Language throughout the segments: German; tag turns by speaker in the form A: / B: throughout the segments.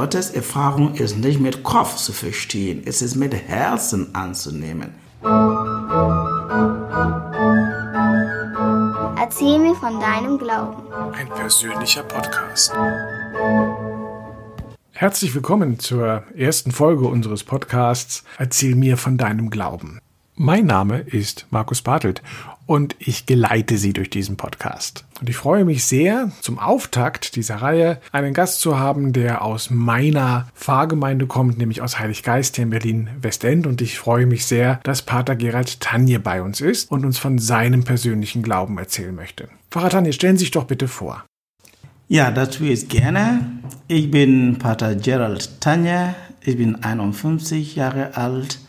A: Gottes Erfahrung ist nicht mit Kopf zu verstehen, es ist mit Herzen anzunehmen.
B: Erzähl mir von deinem Glauben.
C: Ein persönlicher Podcast. Herzlich willkommen zur ersten Folge unseres Podcasts Erzähl mir von deinem Glauben. Mein Name ist Markus Bartelt und ich geleite Sie durch diesen Podcast. Und ich freue mich sehr, zum Auftakt dieser Reihe einen Gast zu haben, der aus meiner Pfarrgemeinde kommt, nämlich aus Heiliggeist hier in Berlin-Westend. Und ich freue mich sehr, dass Pater Gerald Tanje bei uns ist und uns von seinem persönlichen Glauben erzählen möchte. Pfarrer Tanje, stellen Sie sich doch bitte vor.
A: Ja, das tue ich gerne. Ich bin Pater Gerald Tanje. Ich bin 51 Jahre alt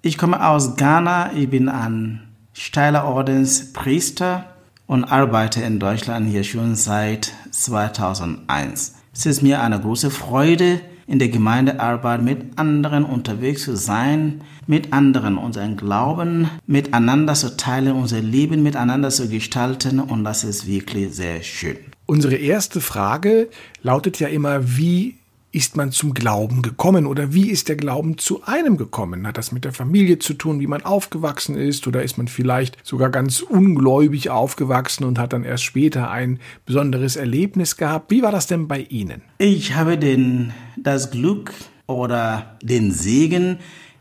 A: ich komme aus Ghana, ich bin ein steiler Ordenspriester und arbeite in Deutschland hier schon seit 2001. Es ist mir eine große Freude, in der Gemeindearbeit mit anderen unterwegs zu sein, mit anderen unseren Glauben miteinander zu teilen, unser Leben miteinander zu gestalten und das ist wirklich sehr schön.
C: Unsere erste Frage lautet ja immer, wie ist man zum Glauben gekommen oder wie ist der Glauben zu einem gekommen? Hat das mit der Familie zu tun, wie man aufgewachsen ist oder ist man vielleicht sogar ganz ungläubig aufgewachsen und hat dann erst später ein besonderes Erlebnis gehabt? Wie war das denn bei Ihnen?
A: Ich habe den, das Glück oder den Segen,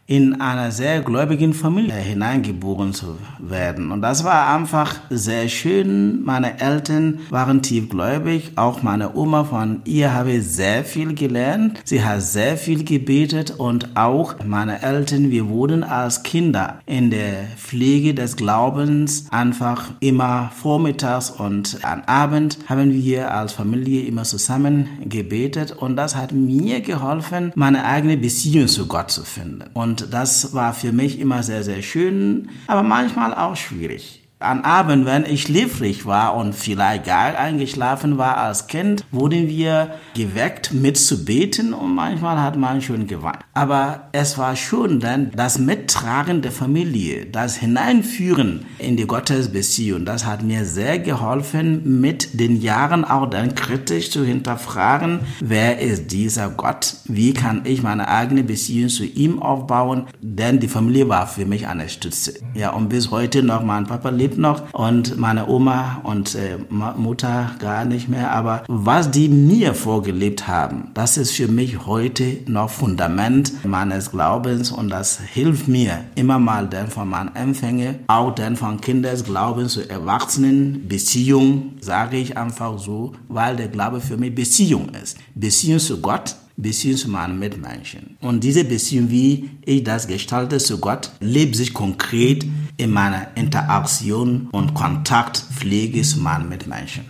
A: in einer sehr gläubigen Familie hineingeboren zu werden. Und das war einfach sehr schön. Meine Eltern waren tiefgläubig. Auch meine Oma von ihr habe ich sehr viel gelernt. Sie hat sehr viel gebetet und auch meine Eltern, wir wurden als Kinder in der Pflege des Glaubens einfach immer vormittags und am Abend haben wir als Familie immer zusammen gebetet und das hat mir geholfen, meine eigene Beziehung zu Gott zu finden. Und und das war für mich immer sehr, sehr schön, aber manchmal auch schwierig. An Abend, wenn ich schläfrig war und vielleicht gar eingeschlafen war als Kind, wurden wir geweckt mit zu beten und manchmal hat man schon geweint. Aber es war schon dann das Mittragen der Familie, das Hineinführen in die Gottesbeziehung, das hat mir sehr geholfen, mit den Jahren auch dann kritisch zu hinterfragen, wer ist dieser Gott? Wie kann ich meine eigene Beziehung zu ihm aufbauen? Denn die Familie war für mich eine Stütze. Ja, und bis heute noch mein Papa lebt lebt noch und meine Oma und äh, Mutter gar nicht mehr. Aber was die mir vorgelebt haben, das ist für mich heute noch Fundament meines Glaubens und das hilft mir immer mal dann von meinen Empfängen, auch dann von Kindesglauben zu Erwachsenen, Beziehung, sage ich einfach so, weil der Glaube für mich Beziehung ist. Beziehung zu Gott, Beziehung zu meinen Mitmenschen. Und diese Beziehung, wie ich das gestalte zu Gott, lebt sich konkret in meiner Interaktion und Kontaktpflege zu meinen Mitmenschen.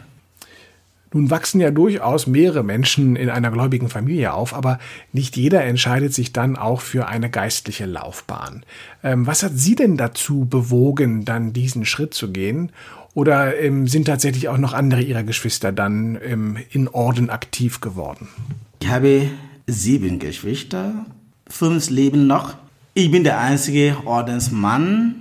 C: Nun wachsen ja durchaus mehrere Menschen in einer gläubigen Familie auf, aber nicht jeder entscheidet sich dann auch für eine geistliche Laufbahn. Ähm, was hat Sie denn dazu bewogen, dann diesen Schritt zu gehen? Oder ähm, sind tatsächlich auch noch andere Ihrer Geschwister dann ähm, in Orden aktiv geworden?
A: Ich habe sieben Geschwister, fünf leben noch. Ich bin der einzige Ordensmann,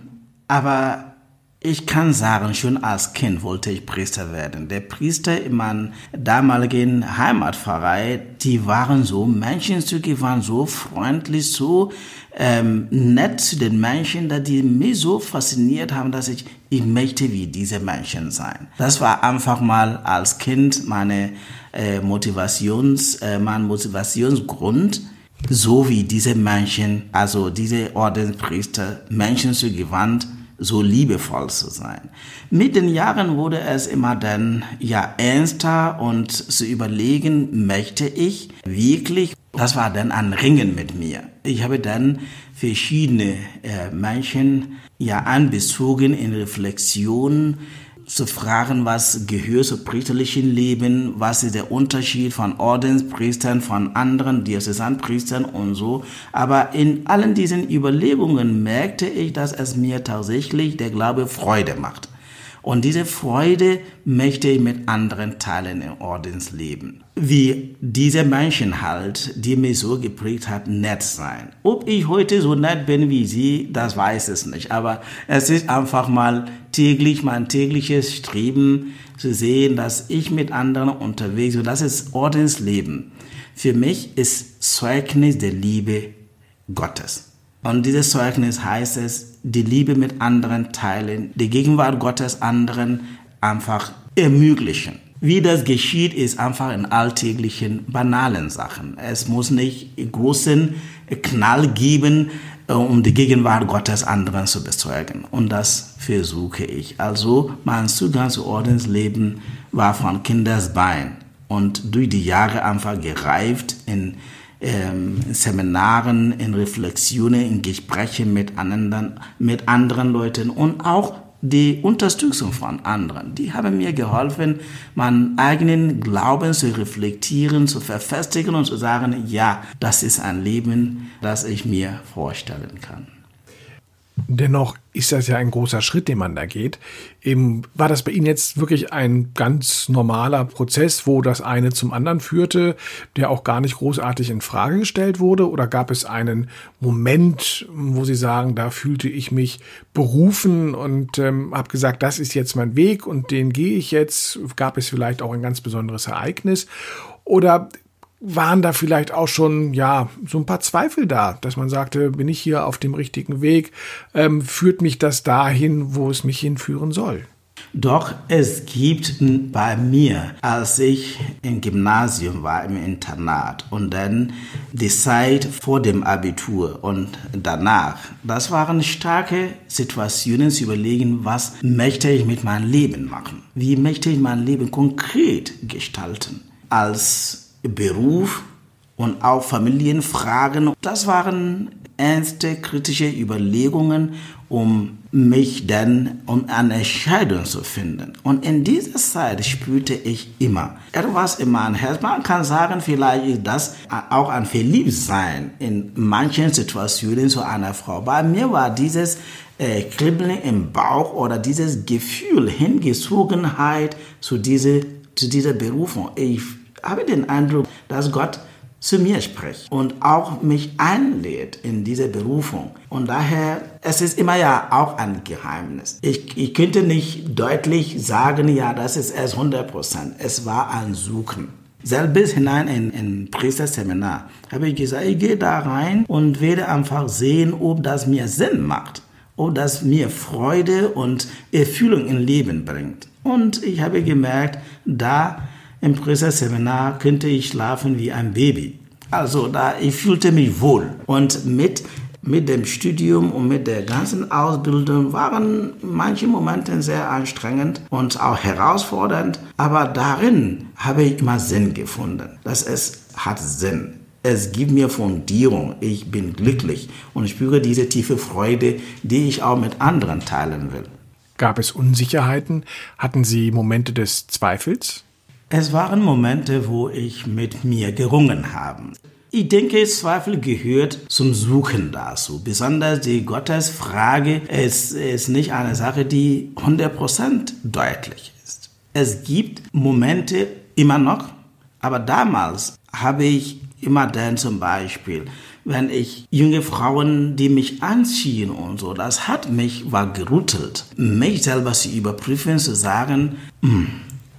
A: aber ich kann sagen, schon als Kind wollte ich Priester werden. Der Priester in meiner damaligen Heimatpfarrei, die waren so menschenzügig, waren so freundlich, so ähm, nett zu den Menschen, dass die mich so fasziniert haben, dass ich, ich möchte wie diese Menschen sein. Das war einfach mal als Kind meine äh, Motivations, äh, mein Motivationsgrund, so wie diese Menschen, also diese Ordenspriester, Menschen zu gewandt, so liebevoll zu sein. Mit den Jahren wurde es immer dann ja ernster und zu überlegen, möchte ich wirklich, das war dann ein Ringen mit mir. Ich habe dann verschiedene äh, Menschen ja anbezogen in Reflexion, zu fragen, was gehört zum priesterlichen Leben, was ist der Unterschied von Ordenspriestern, von anderen Diözesanpriestern und so. Aber in allen diesen Überlegungen merkte ich, dass es mir tatsächlich der Glaube Freude macht. Und diese Freude möchte ich mit anderen teilen im Ordensleben. Wie diese Menschen halt, die mich so geprägt hat, nett sein. Ob ich heute so nett bin wie sie, das weiß es nicht. Aber es ist einfach mal täglich, mein tägliches Streben zu sehen, dass ich mit anderen unterwegs bin. Das ist Ordensleben. für mich ist Zeugnis der Liebe Gottes. Und dieses Zeugnis heißt es, die Liebe mit anderen teilen, die Gegenwart Gottes anderen einfach ermöglichen. Wie das geschieht, ist einfach in alltäglichen, banalen Sachen. Es muss nicht großen Knall geben, äh, um die Gegenwart Gottes anderen zu bezeugen. Und das versuche ich. Also mein Zugang zu Ordensleben war von Kindesbein und durch die Jahre einfach gereift in ähm, Seminaren, in Reflexionen, in Gesprächen mit anderen, mit anderen Leuten und auch die Unterstützung von anderen. Die haben mir geholfen, meinen eigenen Glauben zu reflektieren, zu verfestigen und zu sagen, ja, das ist ein Leben, das ich mir vorstellen kann.
C: Dennoch ist das ja ein großer Schritt, den man da geht. Eben war das bei Ihnen jetzt wirklich ein ganz normaler Prozess, wo das eine zum anderen führte, der auch gar nicht großartig in Frage gestellt wurde? Oder gab es einen Moment, wo Sie sagen, da fühlte ich mich berufen und ähm, habe gesagt, das ist jetzt mein Weg und den gehe ich jetzt? Gab es vielleicht auch ein ganz besonderes Ereignis? Oder waren da vielleicht auch schon, ja, so ein paar Zweifel da, dass man sagte, bin ich hier auf dem richtigen Weg? Ähm, führt mich das dahin, wo es mich hinführen soll?
A: Doch es gibt bei mir, als ich im Gymnasium war, im Internat und dann die Zeit vor dem Abitur und danach, das waren starke Situationen zu überlegen, was möchte ich mit meinem Leben machen? Wie möchte ich mein Leben konkret gestalten? Als Beruf und auch Familienfragen. Das waren ernste kritische Überlegungen, um mich dann um eine Entscheidung zu finden. Und in dieser Zeit spürte ich immer etwas in meinem Herz. Man kann sagen, vielleicht ist das auch ein Verliebtsein in manchen Situationen zu einer Frau. Bei mir war dieses äh, Kribbeln im Bauch oder dieses Gefühl, Hingezogenheit zu dieser, zu dieser Berufung. Ich habe den Eindruck, dass Gott zu mir spricht und auch mich einlädt in diese Berufung. Und daher, es ist immer ja auch ein Geheimnis. Ich, ich könnte nicht deutlich sagen, ja, das ist es 100 Prozent. Es war ein Suchen. Selbst bis hinein in, in Priesterseminar habe ich gesagt, ich gehe da rein und werde einfach sehen, ob das mir Sinn macht, ob das mir Freude und Erfüllung im Leben bringt. Und ich habe gemerkt, da im Priesterseminar könnte ich schlafen wie ein Baby. Also da, ich fühlte mich wohl. Und mit, mit dem Studium und mit der ganzen Ausbildung waren manche Momente sehr anstrengend und auch herausfordernd. Aber darin habe ich immer Sinn gefunden. Dass es hat Sinn. Es gibt mir Fundierung. Ich bin glücklich und spüre diese tiefe Freude, die ich auch mit anderen teilen will.
C: Gab es Unsicherheiten? Hatten Sie Momente des Zweifels?
A: Es waren Momente, wo ich mit mir gerungen habe. Ich denke, Zweifel gehört zum Suchen dazu. Besonders die Gottesfrage ist, ist nicht eine Sache, die 100% deutlich ist. Es gibt Momente immer noch, aber damals habe ich immer dann zum Beispiel, wenn ich junge Frauen, die mich anziehen und so, das hat mich war gerüttelt, mich selber zu überprüfen, zu sagen, hm,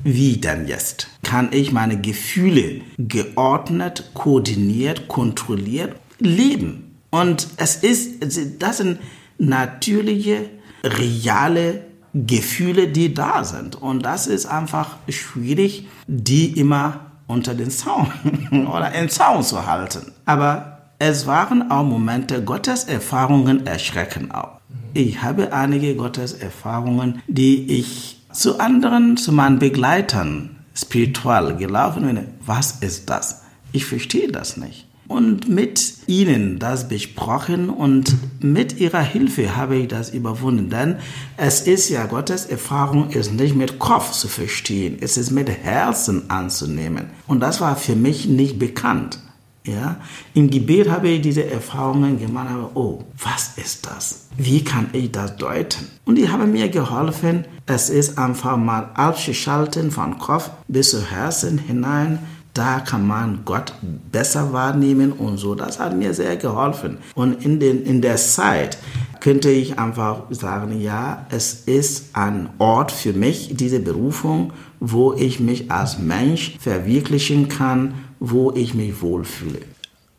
A: wie denn jetzt? Kann ich meine Gefühle geordnet, koordiniert, kontrolliert leben? Und es ist, das sind natürliche, reale Gefühle, die da sind. Und das ist einfach schwierig, die immer unter den Zaun oder im Zaun zu halten. Aber es waren auch Momente, Gottes Erfahrungen erschrecken auch. Ich habe einige Gottes Erfahrungen, die ich zu anderen, zu meinen Begleitern spirituell gelaufen bin. Was ist das? Ich verstehe das nicht. Und mit ihnen das besprochen und mit ihrer Hilfe habe ich das überwunden. Denn es ist ja Gottes Erfahrung, ist nicht mit Kopf zu verstehen, es ist mit Herzen anzunehmen. Und das war für mich nicht bekannt. Ja? Im Gebet habe ich diese Erfahrungen gemacht, aber oh, was ist das? Wie kann ich das deuten? Und die haben mir geholfen, es ist einfach mal abzuschalten von Kopf bis zu Herzen hinein. Da kann man Gott besser wahrnehmen und so. Das hat mir sehr geholfen. Und in, den, in der Zeit könnte ich einfach sagen, ja, es ist ein Ort für mich, diese Berufung, wo ich mich als Mensch verwirklichen kann wo ich mich wohlfühle.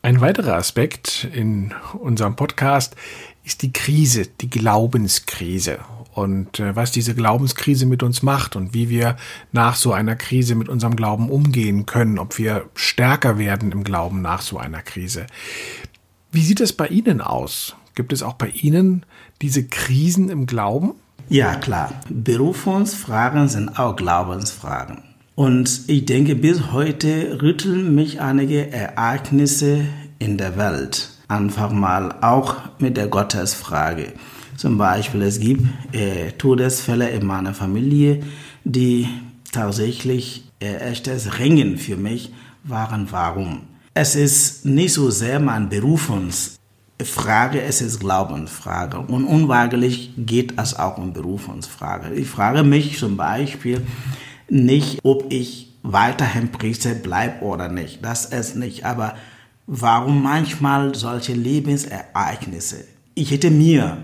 C: Ein weiterer Aspekt in unserem Podcast ist die Krise, die Glaubenskrise und äh, was diese Glaubenskrise mit uns macht und wie wir nach so einer Krise mit unserem Glauben umgehen können, ob wir stärker werden im Glauben nach so einer Krise. Wie sieht es bei Ihnen aus? Gibt es auch bei Ihnen diese Krisen im Glauben?
A: Ja, klar. Berufungsfragen sind auch Glaubensfragen. Und ich denke, bis heute rütteln mich einige Ereignisse in der Welt. Einfach mal auch mit der Gottesfrage. Zum Beispiel, es gibt äh, Todesfälle in meiner Familie, die tatsächlich äh, echtes Ringen für mich waren. Warum? Es ist nicht so sehr mein Berufungsfrage, es ist Glaubensfrage. Und unweigerlich geht es auch um Berufungsfrage. Ich frage mich zum Beispiel nicht, ob ich weiterhin Priester bleibe oder nicht. Das ist nicht. Aber warum manchmal solche Lebensereignisse? Ich hätte mir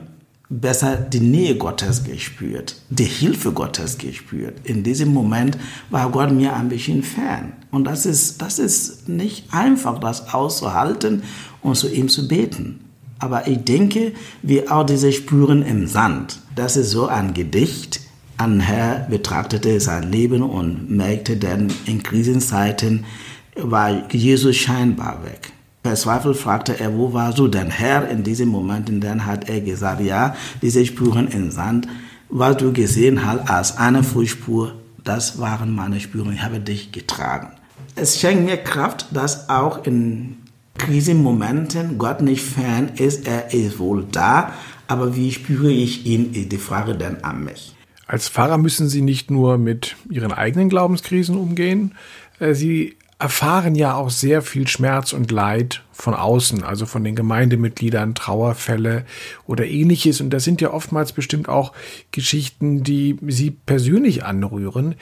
A: besser die Nähe Gottes gespürt, die Hilfe Gottes gespürt. In diesem Moment war Gott mir ein bisschen fern. Und das ist, das ist nicht einfach, das auszuhalten und zu ihm zu beten. Aber ich denke, wir auch diese Spuren im Sand. Das ist so ein Gedicht. Ein Herr betrachtete sein Leben und merkte dann, in Krisenzeiten war Jesus scheinbar weg. Verzweifelt fragte er, wo warst du denn Herr in diesem Moment? Und dann hat er gesagt, ja, diese Spuren im Sand, was du gesehen hast als eine Fußspur, das waren meine Spuren, ich habe dich getragen. Es schenkt mir Kraft, dass auch in Krisenmomenten Gott nicht fern ist, er ist wohl da, aber wie spüre ich ihn, ist die Frage dann an mich.
C: Als Pfarrer müssen Sie nicht nur mit Ihren eigenen Glaubenskrisen umgehen, äh, Sie erfahren ja auch sehr viel Schmerz und Leid von außen, also von den Gemeindemitgliedern, Trauerfälle oder ähnliches. Und das sind ja oftmals bestimmt auch Geschichten, die Sie persönlich anrühren.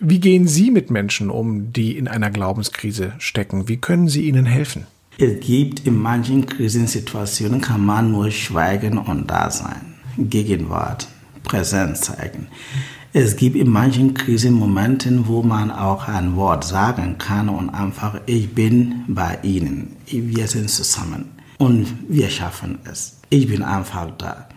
C: Wie gehen Sie mit Menschen um, die in einer Glaubenskrise stecken? Wie können Sie ihnen helfen?
A: Es gibt in manchen Krisensituationen kann man nur schweigen und da sein. Gegenwart, Präsenz zeigen. Es gibt in manchen Krisenmomenten, wo man auch ein Wort sagen kann und einfach, ich bin bei Ihnen. Wir sind zusammen und wir schaffen es. Ich bin einfach da.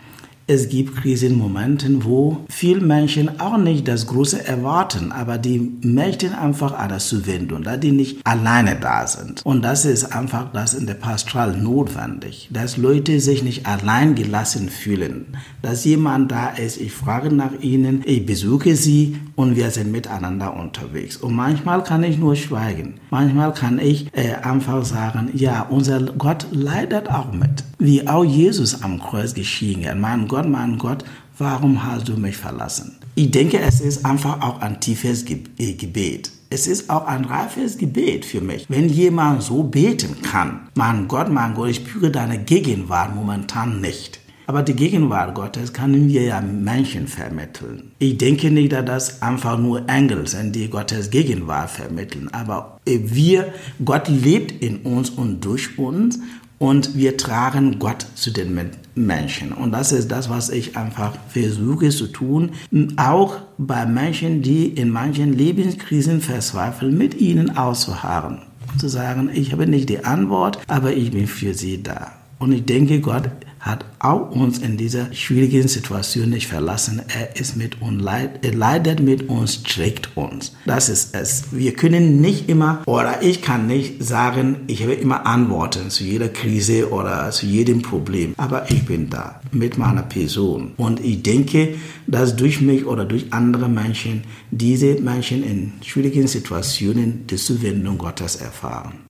A: Es gibt Krisenmomente, wo viele Menschen auch nicht das Große erwarten, aber die möchten einfach alles zuwenden, da die nicht alleine da sind. Und das ist einfach das in der Pastoral notwendig, dass Leute sich nicht allein gelassen fühlen, dass jemand da ist, ich frage nach ihnen, ich besuche sie und wir sind miteinander unterwegs. Und manchmal kann ich nur schweigen. Manchmal kann ich äh, einfach sagen, ja, unser Gott leidet auch mit. Wie auch Jesus am Kreuz geschehen. Mein Gott, mein Gott, warum hast du mich verlassen? Ich denke, es ist einfach auch ein tiefes äh, Gebet. Es ist auch ein reifes Gebet für mich. Wenn jemand so beten kann, mein Gott, mein Gott, ich spüre deine Gegenwart momentan nicht. Aber die Gegenwart Gottes können wir ja Menschen vermitteln. Ich denke nicht, dass das einfach nur Engel sind, die Gottes Gegenwart vermitteln. Aber wir, Gott lebt in uns und durch uns und wir tragen Gott zu den Menschen. Und das ist das, was ich einfach versuche zu tun, auch bei Menschen, die in manchen Lebenskrisen verzweifeln, mit ihnen auszuharren. Zu sagen, ich habe nicht die Antwort, aber ich bin für sie da. Und ich denke, Gott hat auch uns in dieser schwierigen Situation nicht verlassen. Er ist mit uns, er leidet mit uns, trägt uns. Das ist es. Wir können nicht immer, oder ich kann nicht sagen, ich habe immer Antworten zu jeder Krise oder zu jedem Problem. Aber ich bin da mit meiner Person. Und ich denke, dass durch mich oder durch andere Menschen diese Menschen in schwierigen Situationen die Zuwendung Gottes erfahren.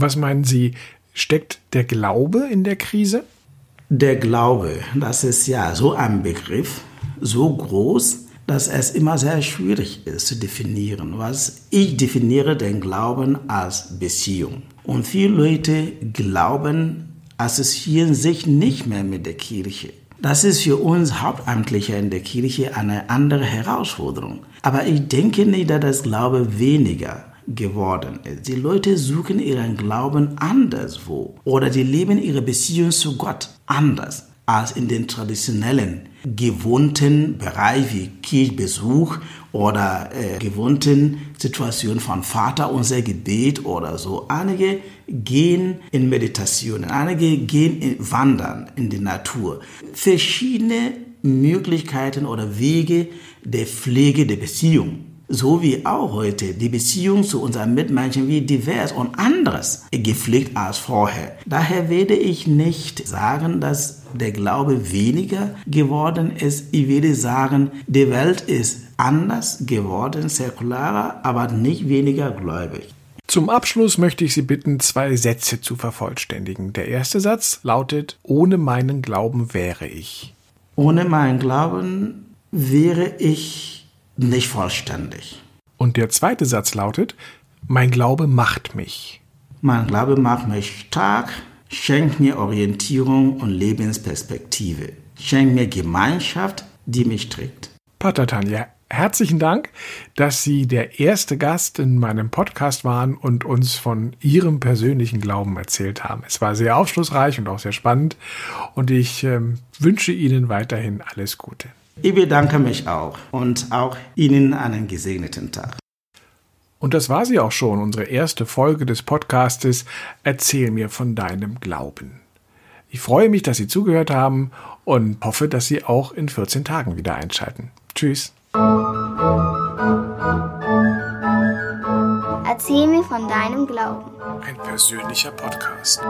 C: Was meinen Sie, steckt der Glaube in der Krise?
A: Der Glaube, das ist ja so ein Begriff, so groß, dass es immer sehr schwierig ist zu definieren. Was ich definiere den Glauben als Beziehung. Und viele Leute glauben, assoziieren sich nicht mehr mit der Kirche. Das ist für uns Hauptamtliche in der Kirche eine andere Herausforderung. Aber ich denke nicht, dass das Glaube weniger geworden ist. Die Leute suchen ihren Glauben anderswo oder die leben ihre Beziehung zu Gott anders. als in den traditionellen, gewohnten Bereich wie Kirchbesuch oder äh, gewohnten Situationen von Vater unser Gebet oder so. Einige gehen in Meditationen, einige gehen in Wandern in die Natur. Verschiedene Möglichkeiten oder Wege der Pflege der Beziehung so wie auch heute die Beziehung zu unseren Mitmenschen wie divers und anderes gepflegt als vorher. Daher werde ich nicht sagen, dass der Glaube weniger geworden ist. Ich werde sagen, die Welt ist anders geworden, säkularer, aber nicht weniger gläubig.
C: Zum Abschluss möchte ich Sie bitten, zwei Sätze zu vervollständigen. Der erste Satz lautet, ohne meinen Glauben wäre ich.
A: Ohne meinen Glauben wäre ich nicht vollständig.
C: Und der zweite Satz lautet, mein Glaube macht mich.
A: Mein Glaube macht mich stark, schenkt mir Orientierung und Lebensperspektive, schenkt mir Gemeinschaft, die mich trägt.
C: Pater Tanja, herzlichen Dank, dass Sie der erste Gast in meinem Podcast waren und uns von Ihrem persönlichen Glauben erzählt haben. Es war sehr aufschlussreich und auch sehr spannend und ich äh, wünsche Ihnen weiterhin alles Gute.
A: Ich bedanke mich auch und auch Ihnen einen gesegneten Tag.
C: Und das war sie auch schon, unsere erste Folge des Podcastes Erzähl mir von deinem Glauben. Ich freue mich, dass Sie zugehört haben und hoffe, dass Sie auch in 14 Tagen wieder einschalten. Tschüss.
B: Erzähl mir von deinem Glauben.
C: Ein persönlicher Podcast.